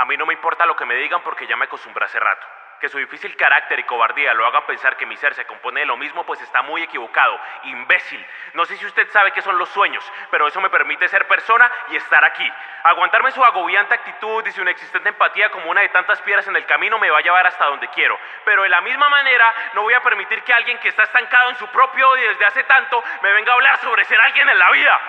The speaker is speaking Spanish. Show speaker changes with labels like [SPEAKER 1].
[SPEAKER 1] A mí no me importa lo que me digan porque ya me acostumbré hace rato. Que su difícil carácter y cobardía lo hagan pensar que mi ser se compone de lo mismo, pues está muy equivocado. Imbécil. No sé si usted sabe qué son los sueños, pero eso me permite ser persona y estar aquí. Aguantarme su agobiante actitud y su inexistente empatía como una de tantas piedras en el camino me va a llevar hasta donde quiero. Pero de la misma manera, no voy a permitir que alguien que está estancado en su propio odio desde hace tanto me venga a hablar sobre ser alguien en la vida.